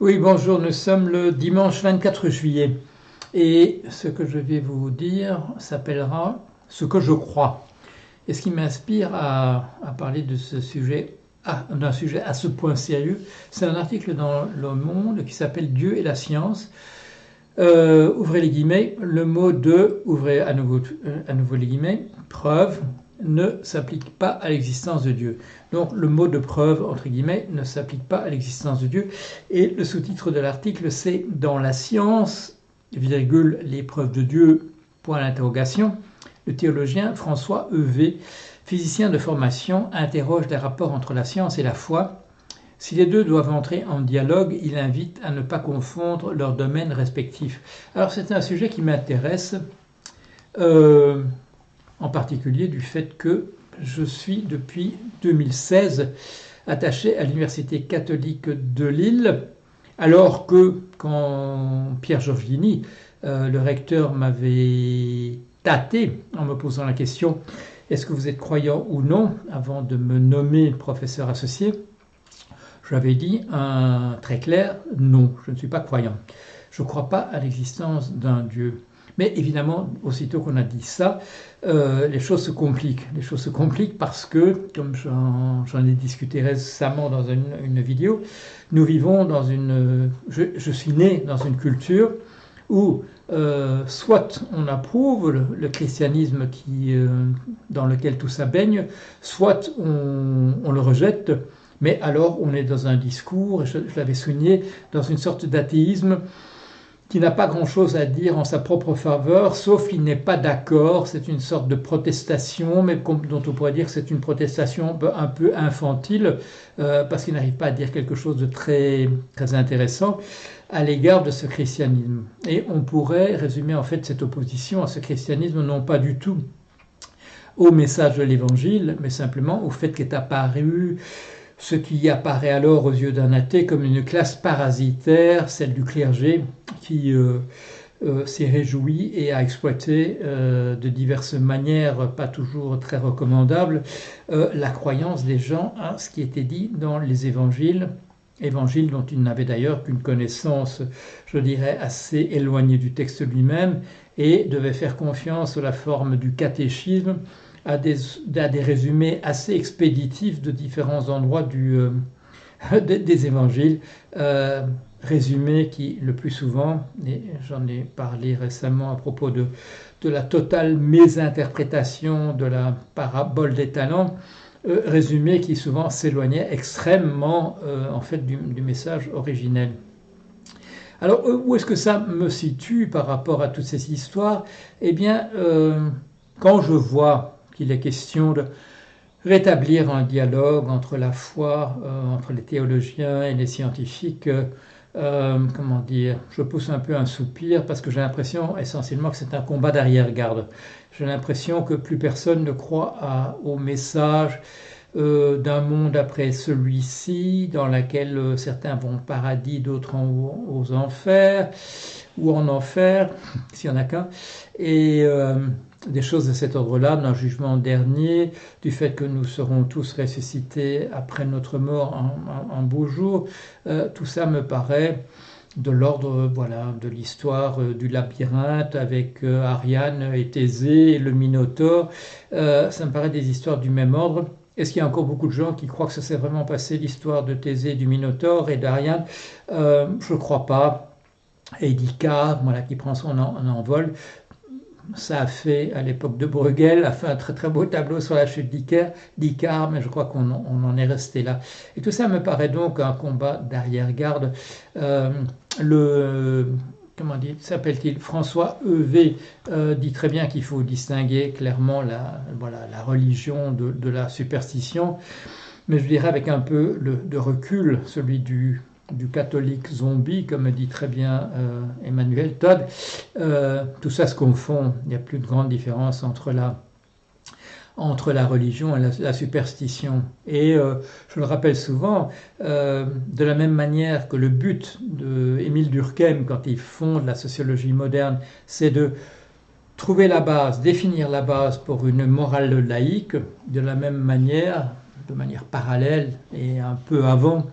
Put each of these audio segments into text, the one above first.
Oui, bonjour, nous sommes le dimanche 24 juillet et ce que je vais vous dire s'appellera Ce que je crois. Et ce qui m'inspire à, parler de ce sujet, d'un sujet à ce point sérieux, c'est un article dans Le Monde qui s'appelle Dieu et la science. Euh, ouvrez les guillemets, le mot de, ouvrez euh, à nouveau les guillemets, preuve, ne s'applique pas à l'existence de Dieu. Donc le mot de preuve, entre guillemets, ne s'applique pas à l'existence de Dieu. Et le sous-titre de l'article, c'est Dans la science, virgule, les preuves de Dieu, point d'interrogation, le théologien François E.V., physicien de formation, interroge les rapports entre la science et la foi. Si les deux doivent entrer en dialogue, il invite à ne pas confondre leurs domaines respectifs. Alors c'est un sujet qui m'intéresse. Euh, en particulier du fait que je suis depuis 2016 attaché à l'Université catholique de Lille, alors que quand Pierre Giorgini, euh, le recteur, m'avait tâté en me posant la question est-ce que vous êtes croyant ou non avant de me nommer professeur associé J'avais dit un très clair non, je ne suis pas croyant. Je ne crois pas à l'existence d'un Dieu. Mais évidemment, aussitôt qu'on a dit ça, euh, les choses se compliquent. Les choses se compliquent parce que, comme j'en ai discuté récemment dans une, vidéo, nous vivons dans une... Je, suis né dans une culture où euh, soit on approuve le, christianisme qui, euh, dans lequel tout ça baigne, soit on, le rejette, mais alors on est dans un discours, je, je l'avais souligné, dans une sorte d'athéisme qui n'a pas grand-chose à dire en sa propre faveur, sauf qu'il n'est pas d'accord. C'est une sorte de protestation, mais dont on pourrait dire que c'est une protestation un peu infantile, euh, parce qu'il n'arrive pas à dire quelque chose de très, très intéressant à l'égard de ce christianisme. Et on pourrait résumer en fait cette opposition à ce christianisme non pas du tout au message de l'Évangile, mais simplement au fait qu'est apparu ce qui apparaît alors aux yeux d'un athée comme une classe parasitaire, celle du clergé, qui euh, euh, s'est réjoui et a exploité euh, de diverses manières, pas toujours très recommandables, la croyance des gens à ce qui était dit dans les évangiles, évangiles dont ils n'avaient d'ailleurs qu'une connaissance, je dirais, assez éloignée du texte lui-même, et devaient faire confiance à la forme du catéchisme à des, résumés assez expéditifs de différents endroits des, évangiles, résumés qui, le plus souvent, et j'en ai parlé récemment à propos de, de la totale mésinterprétation de la parabole des talents, euh, résumés qui souvent s'éloignaient extrêmement en fait du, message originel. Alors où est-ce que ça me situe par rapport à toutes ces histoires? Eh bien, quand je vois il est question de rétablir un dialogue entre la foi, euh, entre les théologiens et les scientifiques. Euh, euh, comment dire Je pousse un peu un soupir parce que j'ai l'impression essentiellement que c'est un combat d'arrière-garde. J'ai l'impression que plus personne ne croit au message d'un monde après celui-ci, dans lequel certains vont au paradis, d'autres aux enfers, ou en enfer, s'il n'y en a qu'un. Et des choses de cet ordre-là, d'un jugement dernier, du fait que nous serons tous ressuscités après notre mort en, beau jour, euh, tout ça me paraît de l'ordre voilà, de l'histoire euh, du labyrinthe avec euh, Ariane et Thésée et le Minotaure. ça me paraît des histoires du même ordre. Est-ce qu'il y a encore beaucoup de gens qui croient que ça s'est vraiment passé l'histoire de Thésée, du Minotaure et d'Ariane? Je ne crois pas. Et voilà, qui prend son envol ça a fait, à l'époque de Bruegel, a fait un très très beau tableau sur la chute d'Icare, mais je crois qu'on en est resté là. Et tout ça me paraît donc un combat d'arrière-garde. Euh, le comment s'appelle-t-il François E.V. Euh, dit très bien qu'il faut distinguer clairement la, voilà, la religion de, la superstition, mais je dirais avec un peu de recul, celui du, du catholique zombie, comme dit très bien euh, Emmanuel Todd, euh, tout ça se confond. Il n'y a plus de grande différence entre la, entre la religion et la, superstition. Et euh, je le rappelle souvent, de la même manière que le but de Émile Durkheim, quand il fonde la sociologie moderne, c'est de trouver la base, définir la base pour une morale laïque, de la même manière, de manière parallèle et un peu avant,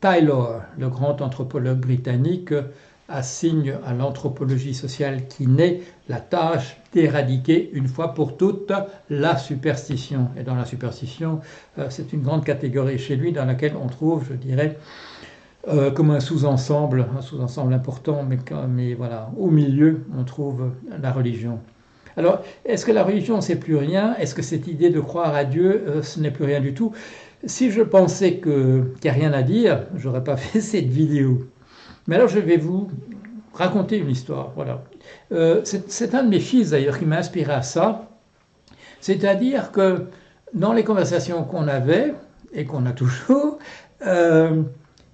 Taylor, le grand anthropologue britannique, assigne à l'anthropologie sociale qui naît la tâche d'éradiquer une fois pour toutes la superstition. Et dans la superstition, euh, c'est une grande catégorie chez lui dans laquelle on trouve, je dirais, euh, comme un sous-ensemble, un sous-ensemble important, mais, voilà, au milieu, on trouve la religion. Alors, est-ce que la religion, c'est plus rien? Est-ce que cette idée de croire à Dieu, euh, ce n'est plus rien du tout? Si je pensais qu'il n'y a rien à dire, j'aurais pas fait cette vidéo. Mais alors, je vais vous raconter une histoire. Voilà. Euh, c'est un de mes fils, d'ailleurs, qui m'a inspiré à ça. C'est-à-dire que dans les conversations qu'on avait, et qu'on a toujours, euh,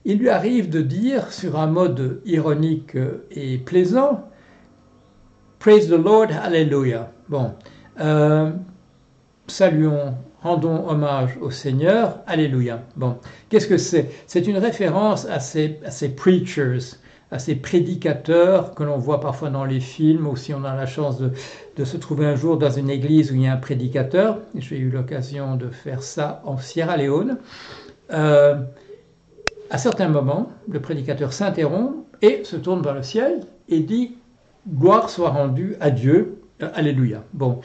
il lui arrive de dire, sur un mode ironique et plaisant, Praise the Lord, Hallelujah. Bon, euh, saluons, rendons hommage au Seigneur, Alléluia. Bon, qu'est-ce que c'est? C'est une référence à ces, à ces preachers, à ces prédicateurs que l'on voit parfois dans les films, ou si on a la chance de, de, se trouver un jour dans une église où il y a un prédicateur. J'ai eu l'occasion de faire ça en Sierra Leone. Euh, à certains moments, le prédicateur s'interrompt et se tourne vers le ciel et dit Gloire soit rendue à Dieu. Alléluia. Bon.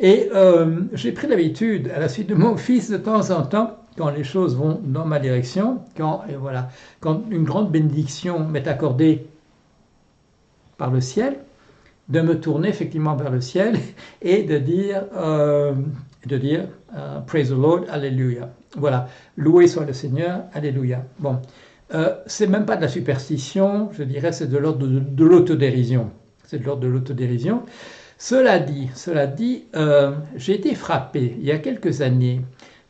Et euh, j'ai pris l'habitude, à la suite de mon fils, de temps en temps, quand les choses vont dans ma direction, quand, et voilà, quand une grande bénédiction m'est accordée par le ciel, de me tourner effectivement vers le ciel et de dire, euh, de dire euh, Praise the Lord, Alléluia. Voilà, loué soit le Seigneur, Alléluia. Bon, c'est même pas de la superstition, je dirais, c'est de l'ordre de, de l'autodérision c'est de l'ordre de l'autodérision. Cela dit, cela dit, euh, j'ai été frappé il y a quelques années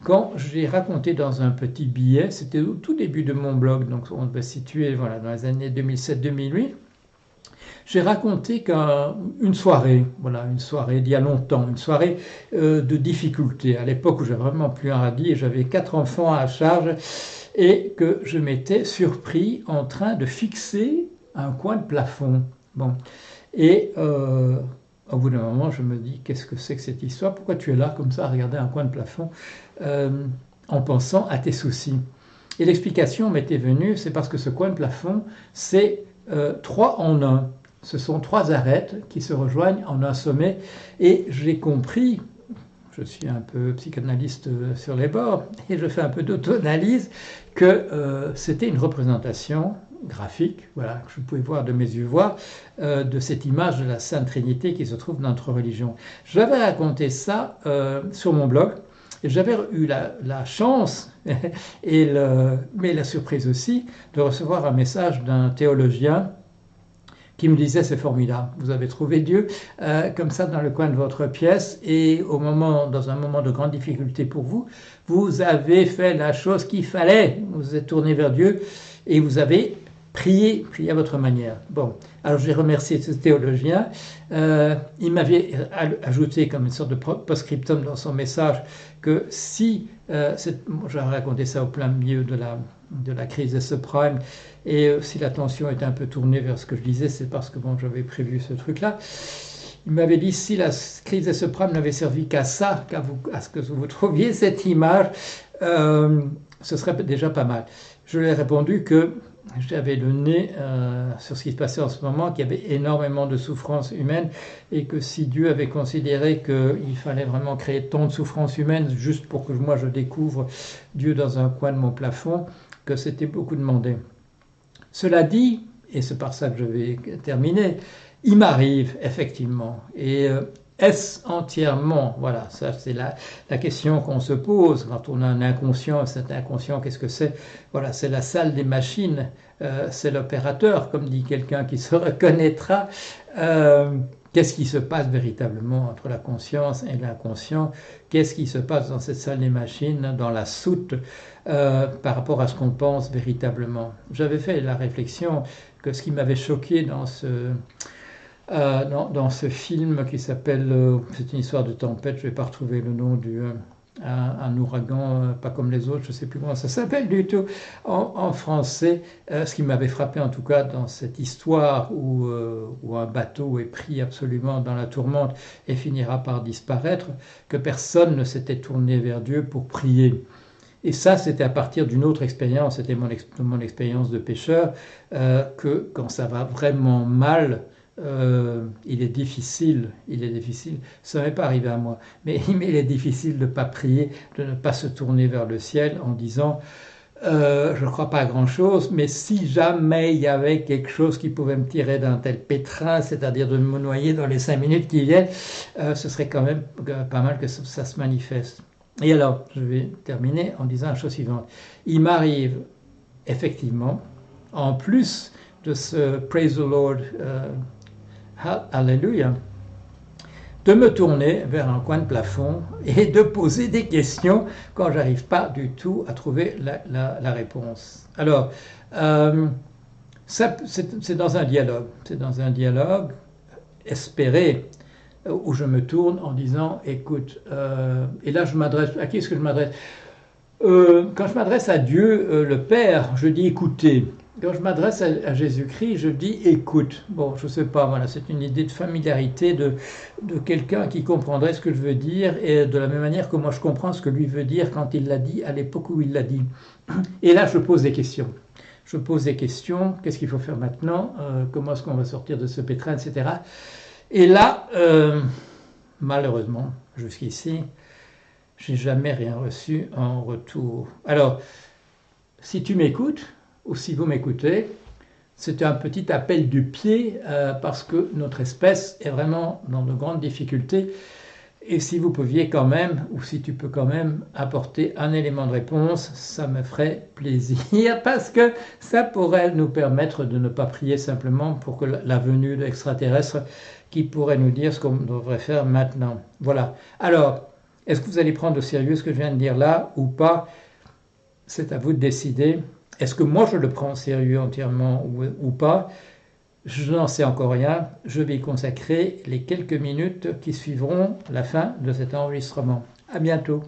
quand j'ai raconté dans un petit billet, c'était au tout début de mon blog, donc on va situer voilà, dans les années 2007-2008, j'ai raconté qu'une soirée, voilà, une soirée d'il y a longtemps, une soirée euh, de difficulté, à l'époque où j'avais vraiment plus un radis et j'avais quatre enfants à charge, et que je m'étais surpris en train de fixer un coin de plafond. Bon. Et euh, au bout d'un moment, je me dis, qu'est-ce que c'est que cette histoire? Pourquoi tu es là comme ça à regarder un coin de plafond euh, en pensant à tes soucis? Et l'explication m'était venue, c'est parce que ce coin de plafond, c'est euh, trois en un. Ce sont trois arêtes qui se rejoignent en un sommet. Et j'ai compris, je suis un peu psychanalyste sur les bords, et je fais un peu d'auto-analyse, que c'était une représentation graphique, voilà, que je pouvais voir de mes yeux voir, euh, de cette image de la Sainte Trinité qui se trouve dans notre religion. J'avais raconté ça euh, sur mon blog, et j'avais eu la, chance, et le, mais la surprise aussi, de recevoir un message d'un théologien qui me disait c'est formidable, vous avez trouvé Dieu euh, comme ça dans le coin de votre pièce et au moment, dans un moment de grande difficulté pour vous, vous avez fait la chose qu'il fallait, vous vous êtes tourné vers Dieu et vous avez Priez, priez à votre manière. Bon, alors j'ai remercié ce théologien. Euh, il m'avait ajouté comme une sorte de post-scriptum dans son message que si, euh, raconté ça au plein milieu de la, de la crise des subprimes, et euh, si l'attention était un peu tournée vers ce que je disais, c'est parce que bon, j'avais prévu ce truc-là. Il m'avait dit si la crise des subprimes n'avait servi qu'à ça, qu'à à ce que vous trouviez cette image, euh, ce serait déjà pas mal. Je lui ai répondu que j'avais le nez euh, sur ce qui se passait en ce moment, qu'il y avait énormément de souffrances humaines et que si Dieu avait considéré qu'il fallait vraiment créer tant de souffrances humaines juste pour que moi je découvre Dieu dans un coin de mon plafond, que c'était beaucoup demandé. Cela dit, et c'est par ça que je vais terminer, il m'arrive effectivement, et euh, est-ce entièrement Voilà, ça c'est la, la, question qu'on se pose quand on a un inconscient. Cet inconscient, qu'est-ce que c'est? Voilà, c'est la salle des machines, euh, c'est l'opérateur, comme dit quelqu'un qui se reconnaîtra. Euh, qu'est-ce qui se passe véritablement entre la conscience et l'inconscient? Qu'est-ce qui se passe dans cette salle des machines, dans la soute, euh, par rapport à ce qu'on pense véritablement? J'avais fait la réflexion que ce qui m'avait choqué dans ce euh, dans, ce film qui s'appelle, euh, c'est une histoire de tempête, je ne vais pas retrouver le nom du... Euh, un, ouragan pas comme les autres, je ne sais plus comment ça s'appelle du tout en, français. ce qui m'avait frappé en tout cas dans cette histoire où, un bateau est pris absolument dans la tourmente et finira par disparaître, que personne ne s'était tourné vers Dieu pour prier. Et ça, c'était à partir d'une autre expérience, c'était mon, expérience de pêcheur, que quand ça va vraiment mal, euh, il est difficile, il est difficile, ça m'est pas arrivé à moi, mais, il est difficile de ne pas prier, de ne pas se tourner vers le ciel en disant euh, je ne crois pas à grand-chose, mais si jamais il y avait quelque chose qui pouvait me tirer d'un tel pétrin, c'est-à-dire de me noyer dans les cinq minutes qui viennent, ce serait quand même pas mal que ça se manifeste. Et alors, je vais terminer en disant la chose suivante. Il m'arrive effectivement, en plus de ce Praise the Lord, euh, Hallelujah, de me tourner vers un coin de plafond et de poser des questions quand j'arrive pas du tout à trouver la, réponse. Alors, euh, c'est dans un dialogue, c'est dans un dialogue espéré où je me tourne en disant écoute, euh, et là je m'adresse, à qui est-ce que je m'adresse? Euh, Quand je m'adresse à Dieu, euh, le Père, je dis écoutez. Quand je m'adresse à, Jésus-Christ, je dis écoute. Bon, je ne sais pas, voilà, c'est une idée de familiarité de, de quelqu'un qui comprendrait ce que je veux dire et de la même manière que moi je comprends ce que lui veut dire quand il l'a dit à l'époque où il l'a dit. Et là, je pose des questions. Je pose des questions. Qu'est-ce qu'il faut faire maintenant? Comment est-ce qu'on va sortir de ce pétrin, etc. Et là, euh, malheureusement, jusqu'ici, j'ai jamais rien reçu en retour. Alors, si tu m'écoutes, ou si vous m'écoutez, c'est un petit appel du pied euh, parce que notre espèce est vraiment dans de grandes difficultés. Et si vous pouviez quand même, ou si tu peux quand même apporter un élément de réponse, ça me ferait plaisir parce que ça pourrait nous permettre de ne pas prier simplement pour que la venue de l'extraterrestre qui pourrait nous dire ce qu'on devrait faire maintenant. Voilà. Alors, est-ce que vous allez prendre au sérieux ce que je viens de dire là ou pas? C'est à vous de décider. Est-ce que moi je le prends au sérieux entièrement ou, pas? Je n'en sais encore rien. Je vais y consacrer les quelques minutes qui suivront la fin de cet enregistrement. À bientôt.